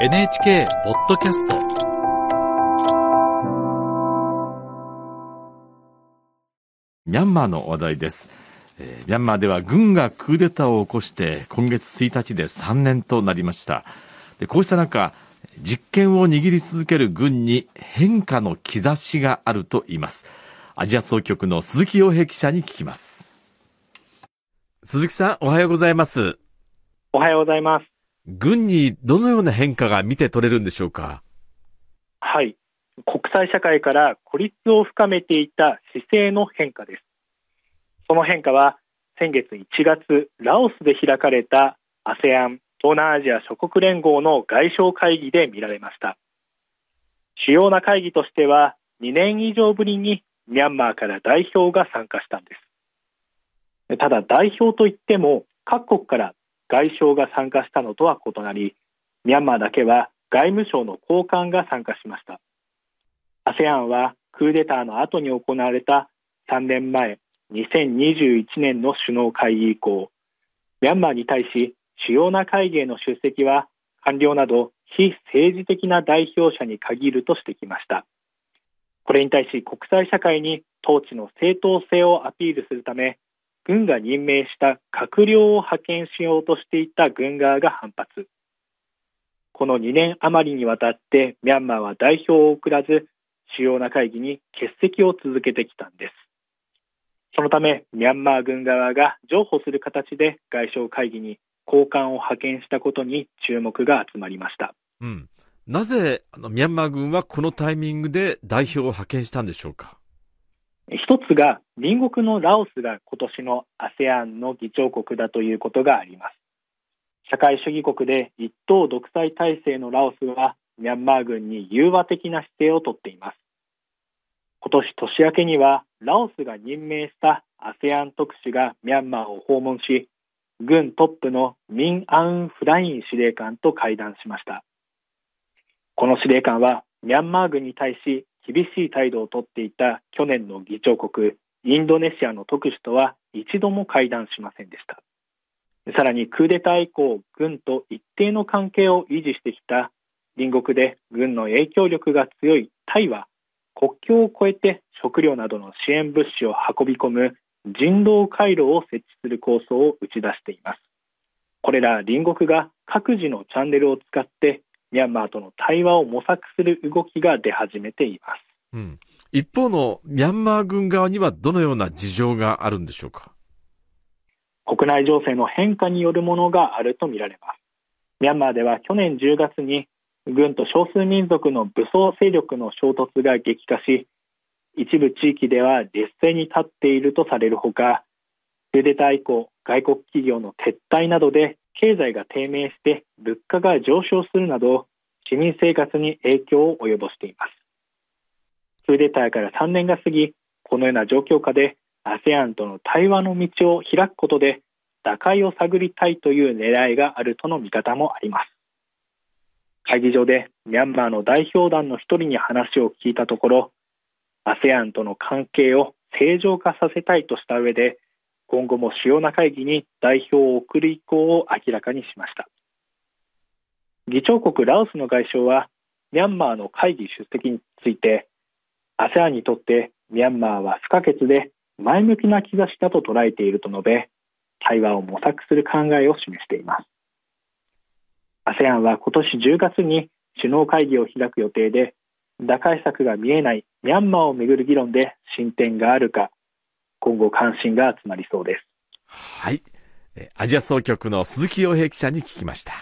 NHK ポッドキャスト。ミャンマーの話題です、えーミャンマーでは軍がクーデターを起こして今月1日で3年となりました。でこうした中実権を握り続ける軍に変化の兆しがあると言います。アジア総局の鈴木洋平記者に聞きます。鈴木さんおはようございます。おはようございます。軍にどのような変化が見て取れるんでしょうか？はい。国際社会から孤立を深めていた姿勢の変化です。その変化は先月1月、ラオスで開かれた ASEAN 東南アジア諸国連合の外相会議で見られました。主要な会議としては2年以上ぶりにミャンマーから代表が参加したんです。ただ代表といっても各国から外相が参加したのとは異なり、ミャンマーだけは外務省の高官が参加しました。ASEAN はクーデターの後に行われた3年前、2021年の首脳会議以降、ミャンマーに対し主要な会議への出席は官僚など非政治的な代表者に限るとしてきました。これに対し国際社会に統治の正当性をアピールするため、軍が任命した閣僚を派遣しようとしていた軍側が反発。この2年余りにわたってミャンマーは代表を送らず、主要な会議に欠席を続けてきたんです。そのため、ミャンマー軍側が譲歩する形で外相会議に高官を派遣したことに注目が集まりました。うん。なぜ、あの、ミャンマー軍はこのタイミングで代表を派遣したんでしょうか？一つが隣国のラオスが今年の ASEAN の議長国だということがあります。社会主義国で一党独裁体制のラオスはミャンマー軍に融和的な姿勢をとっています。今年年明けにはラオスが任命した ASEAN 特使がミャンマーを訪問し、軍トップのミン・アウン・フライン司令官と会談しました。この司令官はミャンマー軍に対し厳しい態度をとっていた去年の議長国インドネシアの特使とは一度も会談しませんでした。さらにクーデター以降、軍と一定の関係を維持してきた隣国で軍の影響力が強いタイは国境を越えて食料などの支援物資を運び込む人道回廊を設置する構想を打ち出しています。これら隣国が各自のチャンネルを使ってミャンマーとの対話を模索する動きが出始めています。うん。一方のミャンマー軍側にはどのような事情があるんでしょうか？国内情勢の変化によるものがあるとみられます。ミャンマーでは去年10月に軍と少数民族の武装勢力の衝突が激化し、一部地域では劣勢に立っているとされるほか、クーデター以降、外国企業の撤退などで経済が低迷して物価が上昇するなど、市民生活に影響を及ぼしています。クーデターから3年が過ぎ、このような状況下で ASEAN との対話の道を開くことで打開を探りたいという狙いがあるとの見方もあります。会議場でミャンマーの代表団の一人に話を聞いたところ、ASEAN との関係を正常化させたいとした上で、今後も主要な会議に代表を送る意向を明らかにしました。議長国ラオスの外相は、ミャンマーの会議出席について、ASEAN にとってミャンマーは不可欠で前向きな兆しだと捉えていると述べ、対話を模索する考えを示しています。ASEAN は今年10月に首脳会議を開く予定で、打開策が見えないミャンマーをめぐる議論で進展があるか、今後関心が集まりそうです。はい。アジア総局の鈴木洋平記者に聞きました。